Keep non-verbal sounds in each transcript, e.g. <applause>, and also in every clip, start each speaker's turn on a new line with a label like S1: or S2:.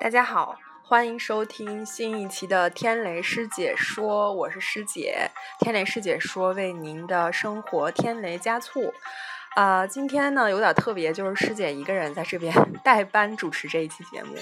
S1: 大家好，欢迎收听新一期的天雷师姐说，我是师姐。天雷师姐说为您的生活添雷加醋。啊，今天呢有点特别，就是师姐一个人在这边 <laughs> 代班主持这一期节目。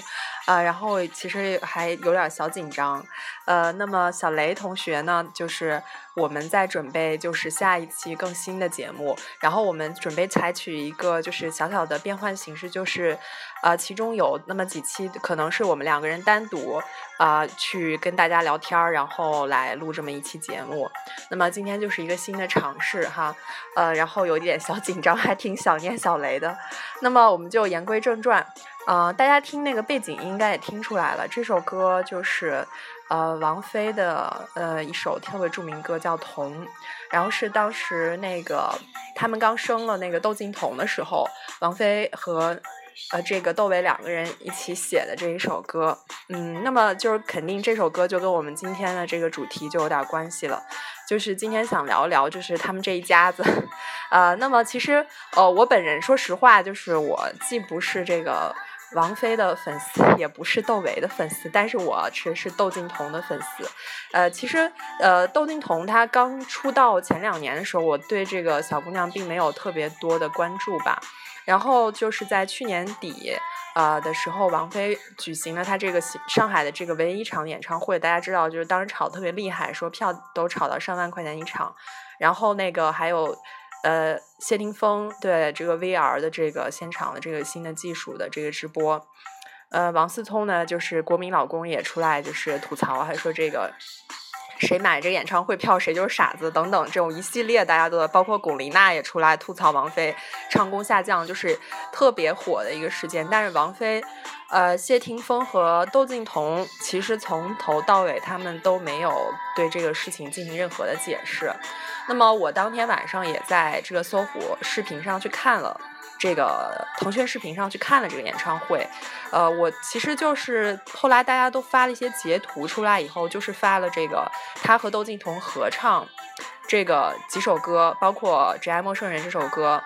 S1: 啊，然后其实还有点小紧张。呃，那么小雷同学呢，就是我们在准备就是下一期更新的节目，然后我们准备采取一个就是小小的变换形式，就是。呃，其中有那么几期，可能是我们两个人单独啊去跟大家聊天儿，然后来录这么一期节目。那么今天就是一个新的尝试哈，呃，然后有一点小紧张，还挺想念小雷的。那么我们就言归正传，呃，大家听那个背景应该也听出来了，这首歌就是呃王菲的呃一首特别著名歌叫《童》，然后是当时那个他们刚生了那个窦靖童的时候，王菲和。呃，这个窦唯两个人一起写的这一首歌，嗯，那么就是肯定这首歌就跟我们今天的这个主题就有点关系了，就是今天想聊聊就是他们这一家子，<laughs> 呃，那么其实呃我本人说实话，就是我既不是这个王菲的粉丝，也不是窦唯的粉丝，但是我其实是窦靖童的粉丝，呃，其实呃窦靖童她刚出道前两年的时候，我对这个小姑娘并没有特别多的关注吧。然后就是在去年底，呃的时候，王菲举行了她这个上海的这个唯一一场演唱会。大家知道，就是当时炒特别厉害，说票都炒到上万块钱一场。然后那个还有，呃，谢霆锋对这个 VR 的这个现场的这个新的技术的这个直播。呃，王思聪呢，就是国民老公也出来就是吐槽，还说这个。谁买这演唱会票谁就是傻子等等这种一系列大家都包括龚琳娜也出来吐槽王菲唱功下降，就是特别火的一个事件。但是王菲、呃谢霆锋和窦靖童其实从头到尾他们都没有对这个事情进行任何的解释。那么我当天晚上也在这个搜狐视频上去看了。这个腾讯视频上去看了这个演唱会，呃，我其实就是后来大家都发了一些截图出来以后，就是发了这个他和窦靖童合唱这个几首歌，包括《只爱陌生人》这首歌，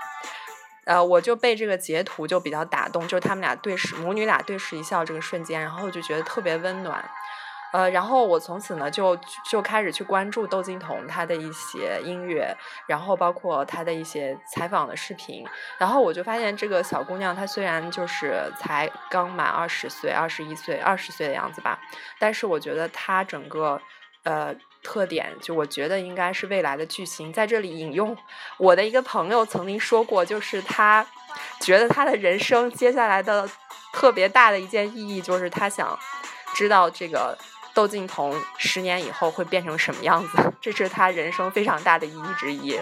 S1: 呃，我就被这个截图就比较打动，就是他们俩对视，母女俩对视一笑这个瞬间，然后就觉得特别温暖。呃，然后我从此呢就就开始去关注窦靖童他的一些音乐，然后包括他的一些采访的视频，然后我就发现这个小姑娘她虽然就是才刚满二十岁，二十一岁、二十岁的样子吧，但是我觉得她整个呃特点，就我觉得应该是未来的巨星。在这里引用我的一个朋友曾经说过，就是他觉得他的人生接下来的特别大的一件意义，就是他想知道这个。窦靖童十年以后会变成什么样子？这是他人生非常大的意义之一。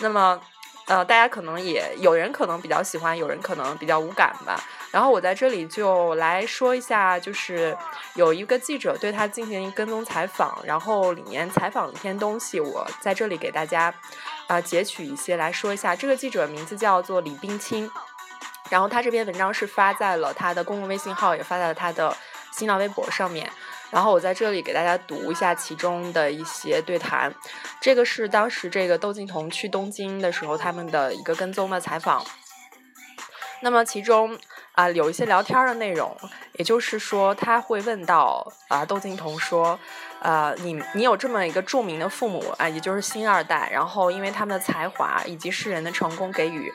S1: 那么，呃，大家可能也有人可能比较喜欢，有人可能比较无感吧。然后我在这里就来说一下，就是有一个记者对他进行跟踪采访，然后里面采访了一篇东西，我在这里给大家啊截取一些来说一下。这个记者名字叫做李冰清，然后他这篇文章是发在了他的公共微信号，也发在了他的新浪微博上面。然后我在这里给大家读一下其中的一些对谈，这个是当时这个窦靖童去东京的时候他们的一个跟踪的采访。那么其中啊有一些聊天的内容，也就是说他会问到啊窦靖童说，呃你你有这么一个著名的父母啊，也就是星二代，然后因为他们的才华以及世人的成功给予。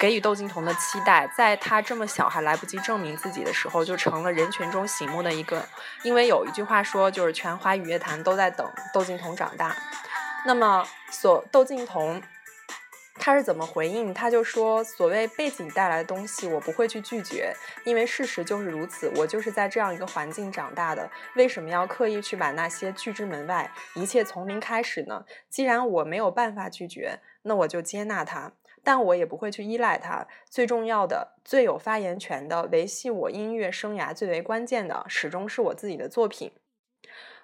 S1: 给予窦靖童的期待，在他这么小还来不及证明自己的时候，就成了人群中醒目的一个。因为有一句话说，就是全华语乐坛都在等窦靖童长大。那么，所窦靖童他是怎么回应？他就说：“所谓背景带来的东西，我不会去拒绝，因为事实就是如此。我就是在这样一个环境长大的，为什么要刻意去把那些拒之门外？一切从零开始呢？既然我没有办法拒绝，那我就接纳它。”但我也不会去依赖它。最重要的、最有发言权的、维系我音乐生涯最为关键的，始终是我自己的作品。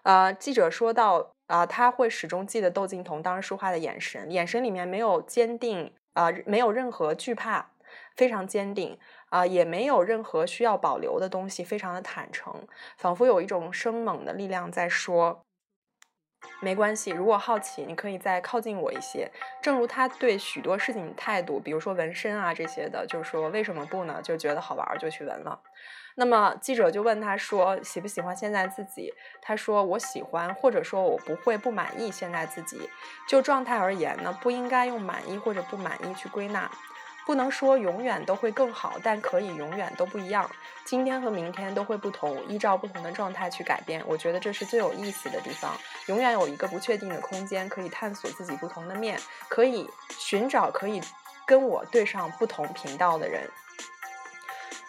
S1: 呃，记者说到，啊，他会始终记得窦靖童当时说话的眼神，眼神里面没有坚定，啊，没有任何惧怕，非常坚定，啊，也没有任何需要保留的东西，非常的坦诚，仿佛有一种生猛的力量在说。没关系，如果好奇，你可以再靠近我一些。正如他对许多事情态度，比如说纹身啊这些的，就是说为什么不呢？就觉得好玩就去纹了。那么记者就问他说喜不喜欢现在自己？他说我喜欢，或者说我不会不满意现在自己。就状态而言呢，不应该用满意或者不满意去归纳。不能说永远都会更好，但可以永远都不一样。今天和明天都会不同，依照不同的状态去改变。我觉得这是最有意思的地方。永远有一个不确定的空间，可以探索自己不同的面，可以寻找可以跟我对上不同频道的人。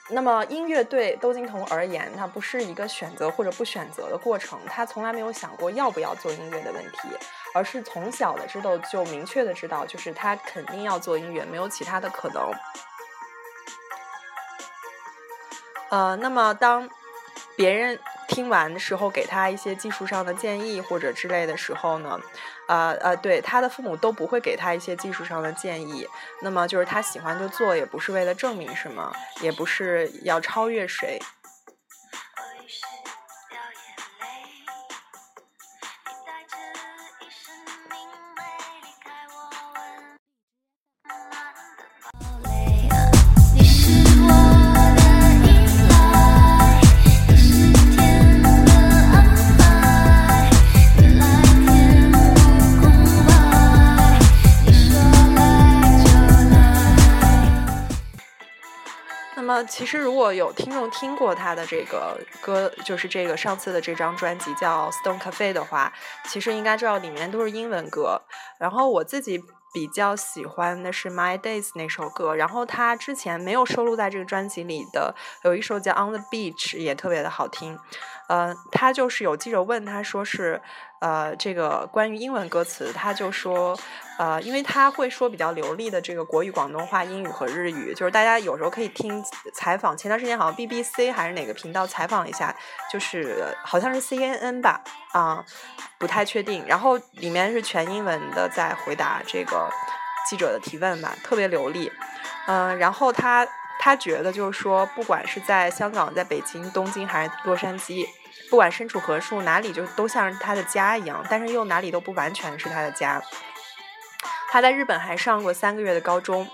S1: 那么，音乐对窦靖童而言，它不是一个选择或者不选择的过程。他从来没有想过要不要做音乐的问题，而是从小的知道就明确的知道，就是他肯定要做音乐，没有其他的可能。呃，那么当别人。听完的时候，给他一些技术上的建议或者之类的时候呢，呃呃，对他的父母都不会给他一些技术上的建议。那么就是他喜欢就做，也不是为了证明什么，也不是要超越谁。有听众听过他的这个歌，就是这个上次的这张专辑叫《Stone Cafe》的话，其实应该知道里面都是英文歌。然后我自己比较喜欢的是《My Days》那首歌。然后他之前没有收录在这个专辑里的有一首叫《On the Beach》，也特别的好听。呃，他就是有记者问他说是。呃，这个关于英文歌词，他就说，呃，因为他会说比较流利的这个国语、广东话、英语和日语，就是大家有时候可以听采访。前段时间好像 BBC 还是哪个频道采访一下，就是好像是 CNN 吧，啊，不太确定。然后里面是全英文的在回答这个记者的提问吧，特别流利。嗯，然后他他觉得就是说，不管是在香港、在北京、东京还是洛杉矶。不管身处何处，哪里就都像是他的家一样，但是又哪里都不完全是他的家。他在日本还上过三个月的高中，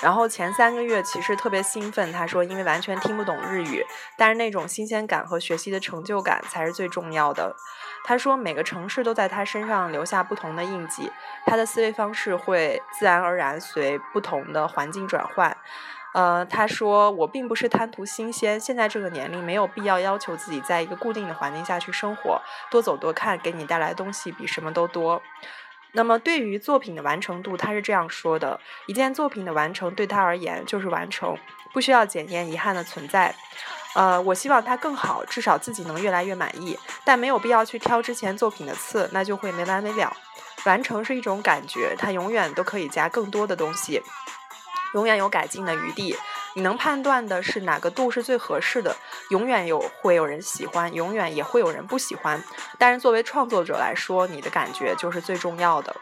S1: 然后前三个月其实特别兴奋。他说，因为完全听不懂日语，但是那种新鲜感和学习的成就感才是最重要的。他说，每个城市都在他身上留下不同的印记，他的思维方式会自然而然随不同的环境转换。呃，他说我并不是贪图新鲜，现在这个年龄没有必要要求自己在一个固定的环境下去生活，多走多看给你带来东西比什么都多。那么对于作品的完成度，他是这样说的：一件作品的完成对他而言就是完成，不需要检验遗憾的存在。呃，我希望它更好，至少自己能越来越满意，但没有必要去挑之前作品的刺，那就会没完没了。完成是一种感觉，它永远都可以加更多的东西。永远有改进的余地，你能判断的是哪个度是最合适的。永远有会有人喜欢，永远也会有人不喜欢。但是作为创作者来说，你的感觉就是最重要的。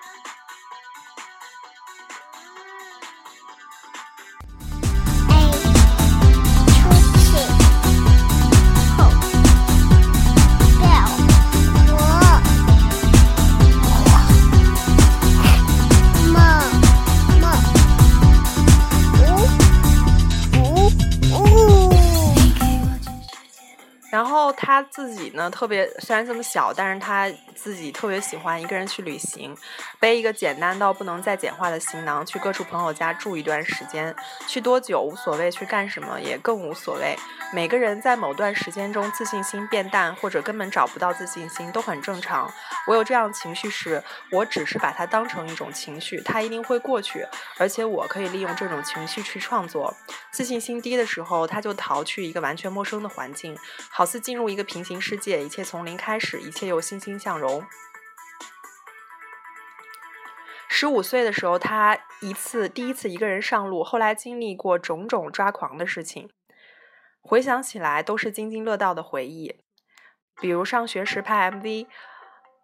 S1: 然后他自己呢，特别虽然这么小，但是他自己特别喜欢一个人去旅行，背一个简单到不能再简化的行囊，去各处朋友家住一段时间，去多久无所谓，去干什么也更无所谓。每个人在某段时间中自信心变淡，或者根本找不到自信心，都很正常。我有这样情绪时，我只是把它当成一种情绪，它一定会过去，而且我可以利用这种情绪去创作。自信心低的时候，他就逃去一个完全陌生的环境，好似进入一个平行世界，一切从零开始，一切又欣欣向荣。十五岁的时候，他一次第一次一个人上路，后来经历过种种抓狂的事情。回想起来，都是津津乐道的回忆。比如上学时拍 MV，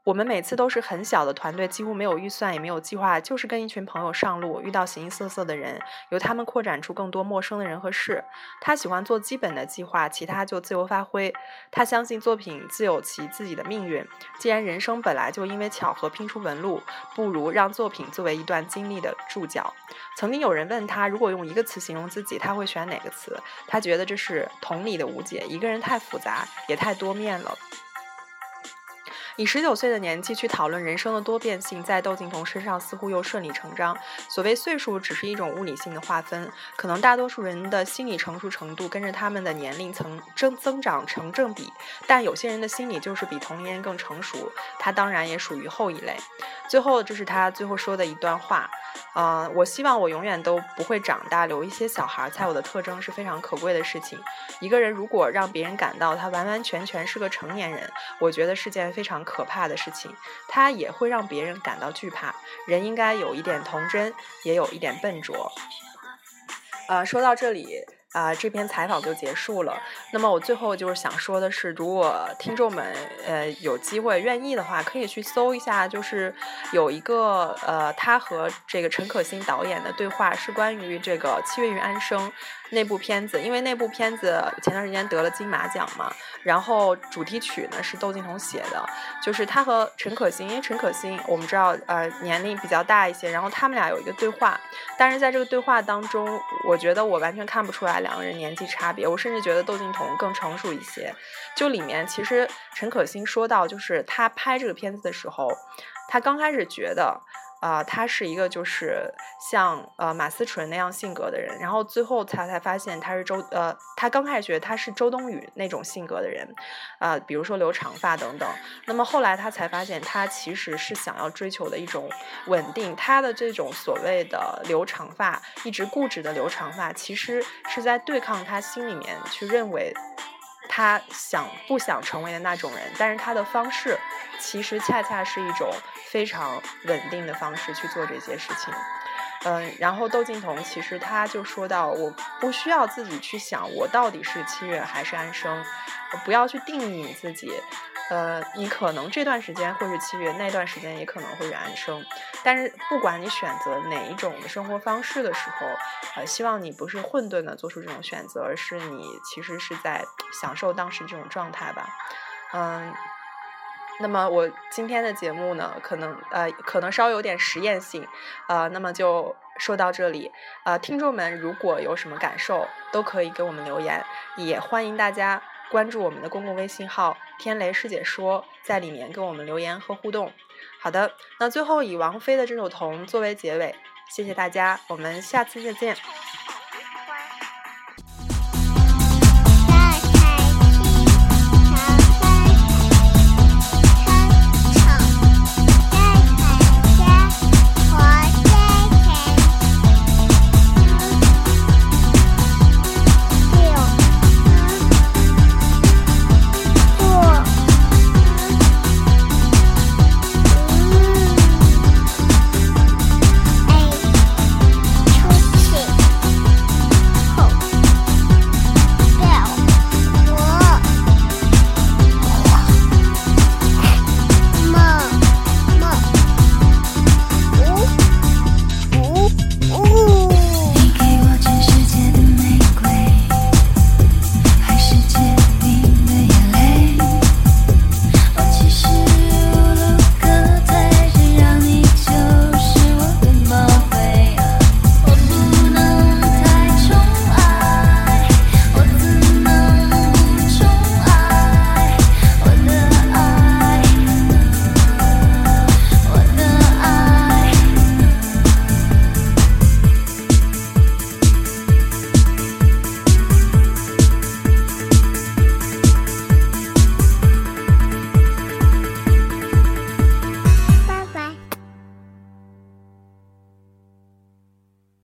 S1: 我们每次都是很小的团队，几乎没有预算，也没有计划，就是跟一群朋友上路，遇到形形色色的人，由他们扩展出更多陌生的人和事。他喜欢做基本的计划，其他就自由发挥。他相信作品自有其自己的命运。既然人生本来就因为巧合拼出纹路，不如让作品作为一段经历的注脚。曾经有人问他，如果用一个词形容自己，他会选哪个词？他觉得这是同理的无解。一个人太复杂，也太多面了。以十九岁的年纪去讨论人生的多变性，在窦靖童身上似乎又顺理成章。所谓岁数，只是一种物理性的划分，可能大多数人的心理成熟程度跟着他们的年龄层增增长成正比，但有些人的心理就是比同龄人更成熟，他当然也属于后一类。最后，这是他最后说的一段话。呃，我希望我永远都不会长大，留一些小孩猜我的特征是非常可贵的事情。一个人如果让别人感到他完完全全是个成年人，我觉得是件非常可怕的事情。它也会让别人感到惧怕。人应该有一点童真，也有一点笨拙。呃，说到这里。啊，这篇采访就结束了。那么我最后就是想说的是，如果听众们呃有机会愿意的话，可以去搜一下，就是有一个呃他和这个陈可辛导演的对话，是关于这个《七月与安生》。那部片子，因为那部片子前段时间得了金马奖嘛，然后主题曲呢是窦靖童写的，就是他和陈可辛，因为陈可辛我们知道呃年龄比较大一些，然后他们俩有一个对话，但是在这个对话当中，我觉得我完全看不出来两个人年纪差别，我甚至觉得窦靖童更成熟一些。就里面其实陈可辛说到，就是他拍这个片子的时候，他刚开始觉得。啊，他是一个就是像呃马思纯那样性格的人，然后最后他才发现他是周呃，他刚开始觉得他是周冬雨那种性格的人，啊，比如说留长发等等。那么后来他才发现，他其实是想要追求的一种稳定。他的这种所谓的留长发，一直固执的留长发，其实是在对抗他心里面去认为。他想不想成为的那种人，但是他的方式其实恰恰是一种非常稳定的方式去做这些事情。嗯，然后窦靖童其实他就说到，我不需要自己去想我到底是七月还是安生，不要去定义你自己。呃，你可能这段时间会是七月，那段时间也可能会是安生，但是不管你选择哪一种的生活方式的时候，呃，希望你不是混沌的做出这种选择，而是你其实是在享受当时这种状态吧。嗯，那么我今天的节目呢，可能呃可能稍微有点实验性，呃，那么就说到这里。呃，听众们如果有什么感受，都可以给我们留言，也欢迎大家。关注我们的公共微信号“天雷师姐说”，在里面跟我们留言和互动。好的，那最后以王菲的这首《童》作为结尾，谢谢大家，我们下次再见。